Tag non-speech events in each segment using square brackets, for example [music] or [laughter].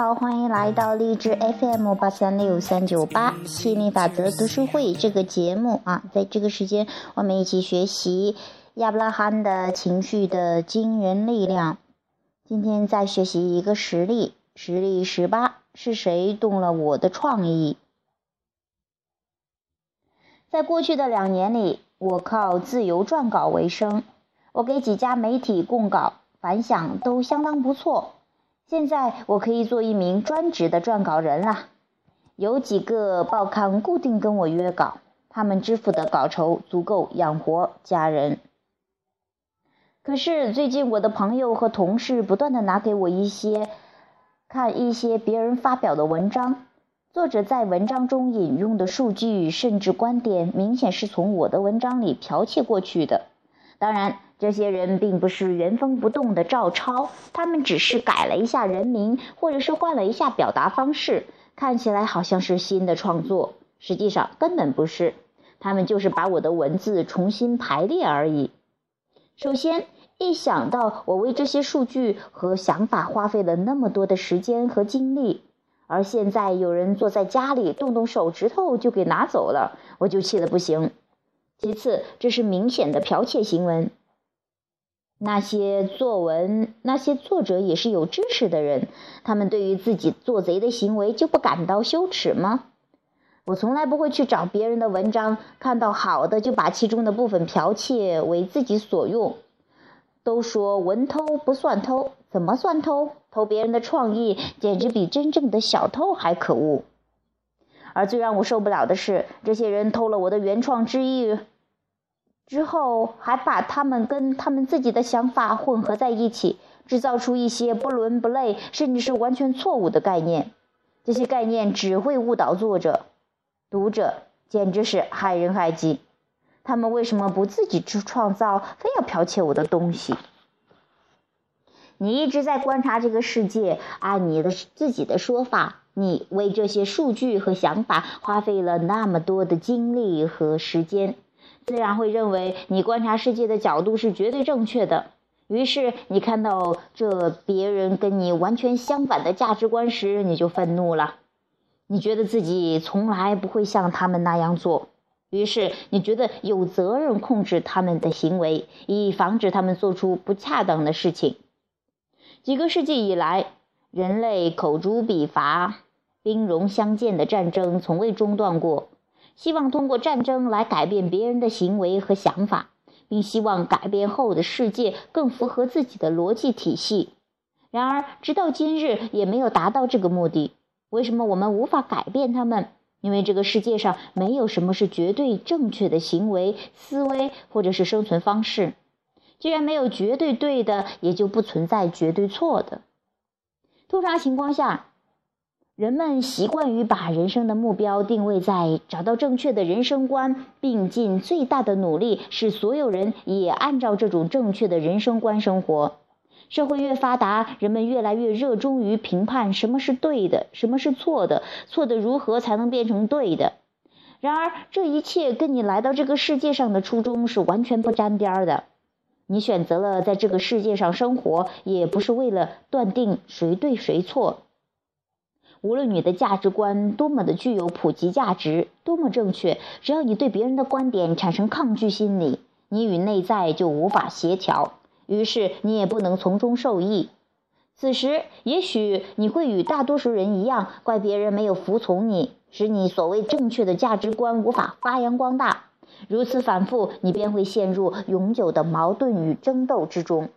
好，欢迎来到励志 FM 八三六三九八吸引力法则读书会这个节目啊，在这个时间，我们一起学习亚伯拉罕的情绪的惊人力量。今天再学习一个实例，实例十八，是谁动了我的创意？在过去的两年里，我靠自由撰稿为生，我给几家媒体供稿，反响都相当不错。现在我可以做一名专职的撰稿人了。有几个报刊固定跟我约稿，他们支付的稿酬足够养活家人。可是最近我的朋友和同事不断的拿给我一些看一些别人发表的文章，作者在文章中引用的数据甚至观点，明显是从我的文章里剽窃过去的。当然。这些人并不是原封不动的照抄，他们只是改了一下人名，或者是换了一下表达方式，看起来好像是新的创作，实际上根本不是。他们就是把我的文字重新排列而已。首先，一想到我为这些数据和想法花费了那么多的时间和精力，而现在有人坐在家里动动手指头就给拿走了，我就气得不行。其次，这是明显的剽窃行为。那些作文，那些作者也是有知识的人，他们对于自己做贼的行为就不感到羞耻吗？我从来不会去找别人的文章，看到好的就把其中的部分剽窃为自己所用。都说文偷不算偷，怎么算偷？偷别人的创意，简直比真正的小偷还可恶。而最让我受不了的是，这些人偷了我的原创之意。之后还把他们跟他们自己的想法混合在一起，制造出一些不伦不类，甚至是完全错误的概念。这些概念只会误导作者、读者，简直是害人害己。他们为什么不自己去创造，非要剽窃我的东西？你一直在观察这个世界，按你的自己的说法，你为这些数据和想法花费了那么多的精力和时间。自然会认为你观察世界的角度是绝对正确的。于是你看到这别人跟你完全相反的价值观时，你就愤怒了。你觉得自己从来不会像他们那样做，于是你觉得有责任控制他们的行为，以防止他们做出不恰当的事情。几个世纪以来，人类口诛笔伐、兵戎相见的战争从未中断过。希望通过战争来改变别人的行为和想法，并希望改变后的世界更符合自己的逻辑体系。然而，直到今日也没有达到这个目的。为什么我们无法改变他们？因为这个世界上没有什么是绝对正确的行为、思维或者是生存方式。既然没有绝对对的，也就不存在绝对错的。通常情况下。人们习惯于把人生的目标定位在找到正确的人生观，并尽最大的努力使所有人也按照这种正确的人生观生活。社会越发达，人们越来越热衷于评判什么是对的，什么是错的，错的如何才能变成对的。然而，这一切跟你来到这个世界上的初衷是完全不沾边儿的。你选择了在这个世界上生活，也不是为了断定谁对谁错。无论你的价值观多么的具有普及价值，多么正确，只要你对别人的观点产生抗拒心理，你与内在就无法协调，于是你也不能从中受益。此时，也许你会与大多数人一样，怪别人没有服从你，使你所谓正确的价值观无法发扬光大。如此反复，你便会陷入永久的矛盾与争斗之中。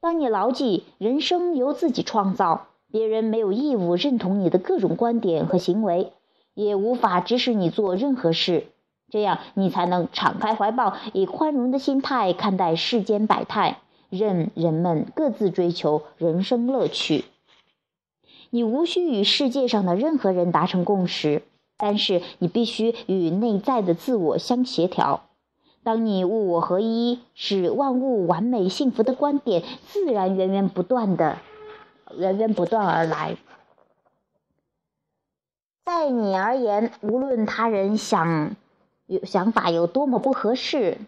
当你牢记人生由自己创造。别人没有义务认同你的各种观点和行为，也无法指使你做任何事。这样，你才能敞开怀抱，以宽容的心态看待世间百态，任人们各自追求人生乐趣。你无需与世界上的任何人达成共识，但是你必须与内在的自我相协调。当你物我合一，使万物完美幸福的观点自然源源不断的。源源不断而来，在你而言，无论他人想有想法有多么不合适，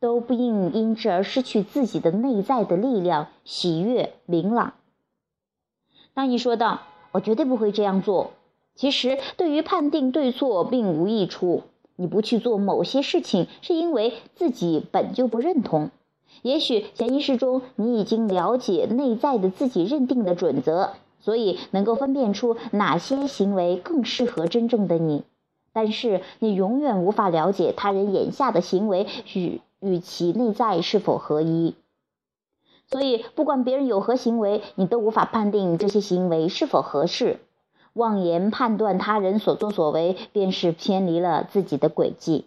都不应因之而失去自己的内在的力量、喜悦、明朗。当你说到我绝对不会这样做。其实，对于判定对错并无益处。你不去做某些事情，是因为自己本就不认同。也许潜意识中你已经了解内在的自己认定的准则，所以能够分辨出哪些行为更适合真正的你。但是你永远无法了解他人眼下的行为与与其内在是否合一。所以，不管别人有何行为，你都无法判定这些行为是否合适。妄言判断他人所作所为，便是偏离了自己的轨迹。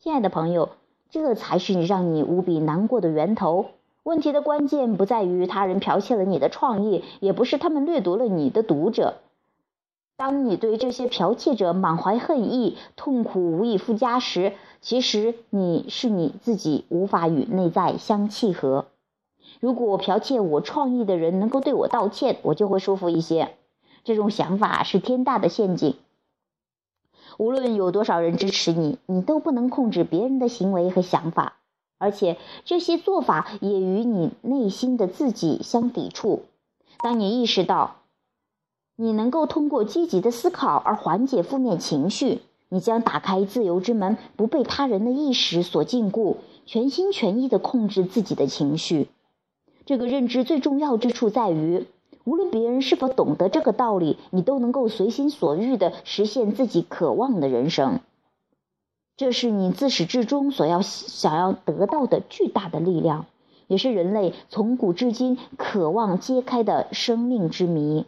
亲爱的朋友，这才是让你无比难过的源头。问题的关键不在于他人剽窃了你的创意，也不是他们掠夺了你的读者。当你对这些剽窃者满怀恨意、痛苦无以复加时，其实你是你自己无法与内在相契合。如果剽窃我创意的人能够对我道歉，我就会舒服一些。这种想法是天大的陷阱。无论有多少人支持你，你都不能控制别人的行为和想法，而且这些做法也与你内心的自己相抵触。当你意识到你能够通过积极的思考而缓解负面情绪，你将打开自由之门，不被他人的意识所禁锢，全心全意地控制自己的情绪。这个认知最重要之处在于。无论别人是否懂得这个道理，你都能够随心所欲地实现自己渴望的人生。这是你自始至终所要想要得到的巨大的力量，也是人类从古至今渴望揭开的生命之谜。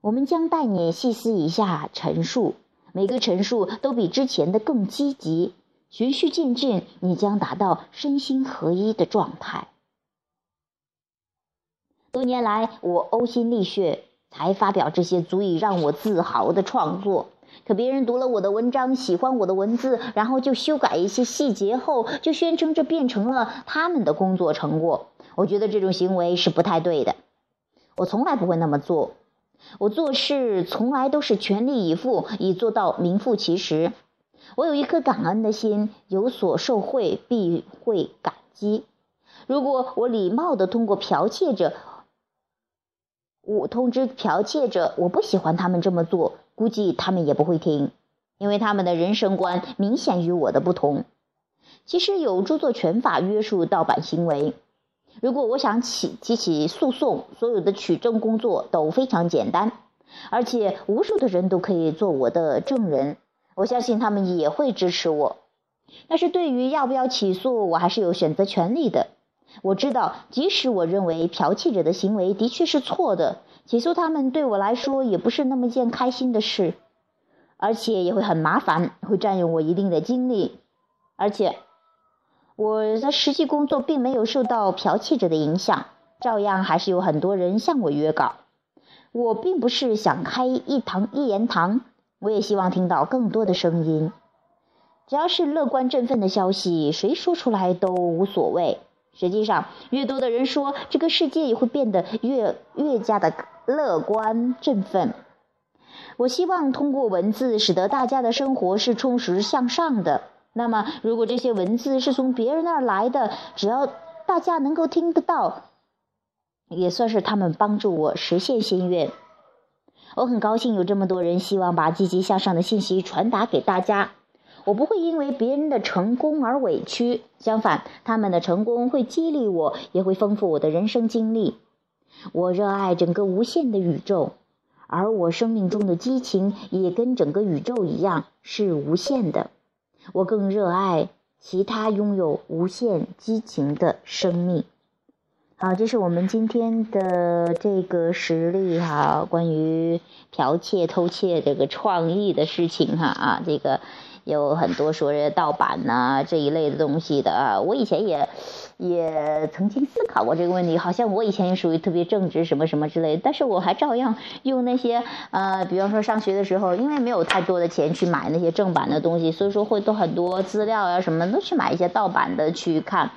我们将带你细思一下陈述，每个陈述都比之前的更积极，循序渐进，你将达到身心合一的状态。多年来，我呕心沥血才发表这些足以让我自豪的创作。可别人读了我的文章，喜欢我的文字，然后就修改一些细节后，就宣称这变成了他们的工作成果。我觉得这种行为是不太对的。我从来不会那么做。我做事从来都是全力以赴，以做到名副其实。我有一颗感恩的心，有所受惠必会感激。如果我礼貌地通过剽窃者。我通知剽窃者，我不喜欢他们这么做，估计他们也不会听，因为他们的人生观明显与我的不同。其实有著作权法约束盗版行为，如果我想起提起诉讼，所有的取证工作都非常简单，而且无数的人都可以做我的证人，我相信他们也会支持我。但是对于要不要起诉，我还是有选择权利的。我知道，即使我认为剽窃者的行为的确是错的，起诉他们对我来说也不是那么件开心的事，而且也会很麻烦，会占用我一定的精力。而且，我的实际工作并没有受到剽窃者的影响，照样还是有很多人向我约稿。我并不是想开一堂一言堂，我也希望听到更多的声音。只要是乐观振奋的消息，谁说出来都无所谓。实际上，越多的人说，这个世界也会变得越越加的乐观振奋。我希望通过文字使得大家的生活是充实向上的。那么，如果这些文字是从别人那儿来的，只要大家能够听得到，也算是他们帮助我实现心愿。我很高兴有这么多人希望把积极向上的信息传达给大家。我不会因为别人的成功而委屈，相反，他们的成功会激励我，也会丰富我的人生经历。我热爱整个无限的宇宙，而我生命中的激情也跟整个宇宙一样是无限的。我更热爱其他拥有无限激情的生命。好，这是我们今天的这个实例哈，关于剽窃、偷窃这个创意的事情哈啊，这个。有很多说盗版呐这一类的东西的啊，我以前也也曾经思考过这个问题，好像我以前也属于特别正直什么什么之类的，但是我还照样用那些呃，比方说上学的时候，因为没有太多的钱去买那些正版的东西，所以说会都很多资料啊什么都去买一些盗版的去看，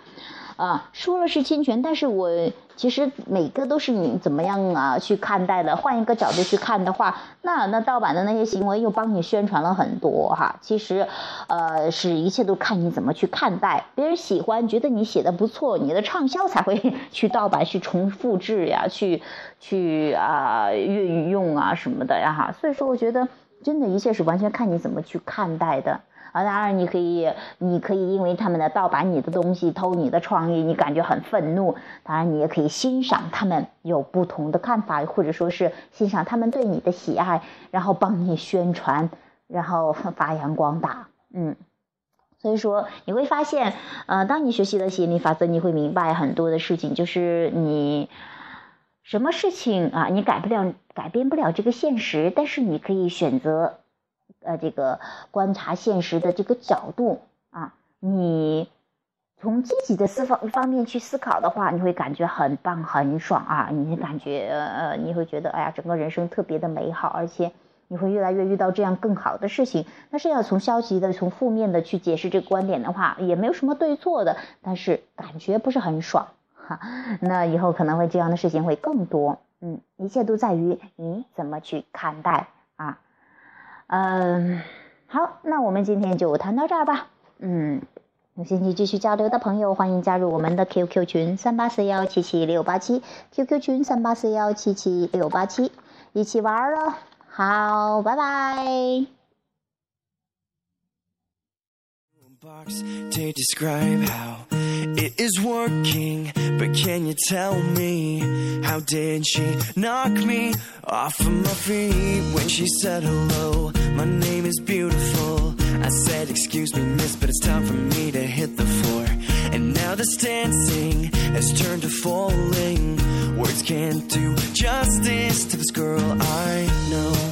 啊，说了是侵权，但是我其实每个都是你怎么样啊去看待的。换一个角度去看的话，那那盗版的那些行为又帮你宣传了很多哈。其实，呃，是一切都看你怎么去看待。别人喜欢，觉得你写的不错，你的畅销才会 [laughs] 去盗版、去重复制呀，去去啊运用啊什么的呀哈。所以说，我觉得真的一切是完全看你怎么去看待的。当然你可以，你可以因为他们的盗版你的东西、偷你的创意，你感觉很愤怒。当然，你也可以欣赏他们有不同的看法，或者说是欣赏他们对你的喜爱，然后帮你宣传，然后发扬光大。嗯，所以说你会发现，呃，当你学习了吸引力法则，你会明白很多的事情，就是你什么事情啊，你改不了、改变不了这个现实，但是你可以选择。呃，这个观察现实的这个角度啊，你从积极的思方方面去思考的话，你会感觉很棒、很爽啊！你感觉呃，你会觉得哎呀，整个人生特别的美好，而且你会越来越遇到这样更好的事情。但是要从消极的、从负面的去解释这个观点的话，也没有什么对错的，但是感觉不是很爽哈。那以后可能会这样的事情会更多。嗯，一切都在于你怎么去看待。嗯，好，那我们今天就谈到这儿吧。嗯，有兴趣继续交流的朋友，欢迎加入我们的 QQ 群三八四幺七七六八七，QQ 群三八四幺七七六八七，一起玩了。好，拜拜。It is working, but can you tell me how did she knock me off of my feet when she said hello? My name is beautiful. I said, Excuse me, miss, but it's time for me to hit the floor. And now this dancing has turned to falling. Words can't do justice to this girl I know.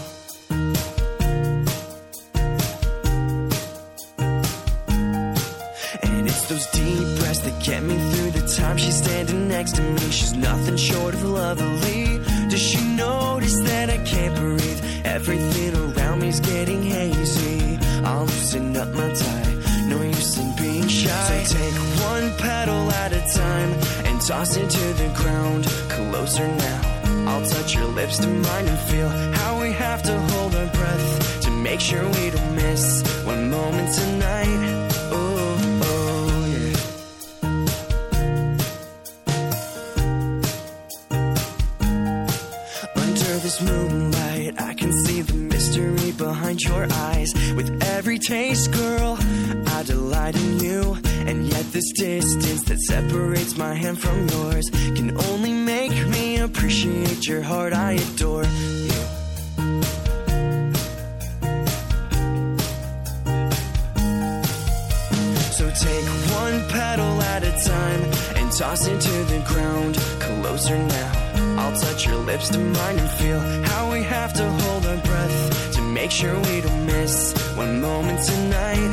Next to me. She's nothing short of lovely. Does she notice that I can't breathe? Everything around me's getting hazy. I'll loosen up my tie. No use in being shy. So take one petal at a time and toss it to the ground. Closer now. I'll touch your lips to mine and feel how we have to hold our breath to make sure we don't miss one moment tonight. Taste, girl, I delight in you. And yet, this distance that separates my hand from yours can only make me appreciate your heart. I adore you. So take one petal at a time and toss it to the ground. Closer now. I'll touch your lips to mine and feel how we have to hold our breath to Make sure we don't miss one moment tonight.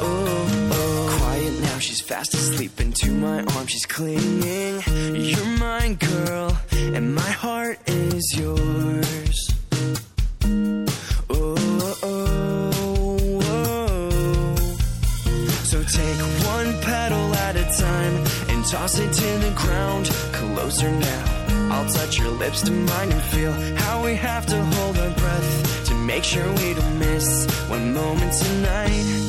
Oh, oh. Quiet now, she's fast asleep into my arms. She's clinging. You're mine, girl, and my heart is yours. Oh, oh, oh. So take one petal at a time and toss it to the ground. Closer now. I'll touch your lips to mine and feel how we have to hold our breath make sure we don't miss one moment tonight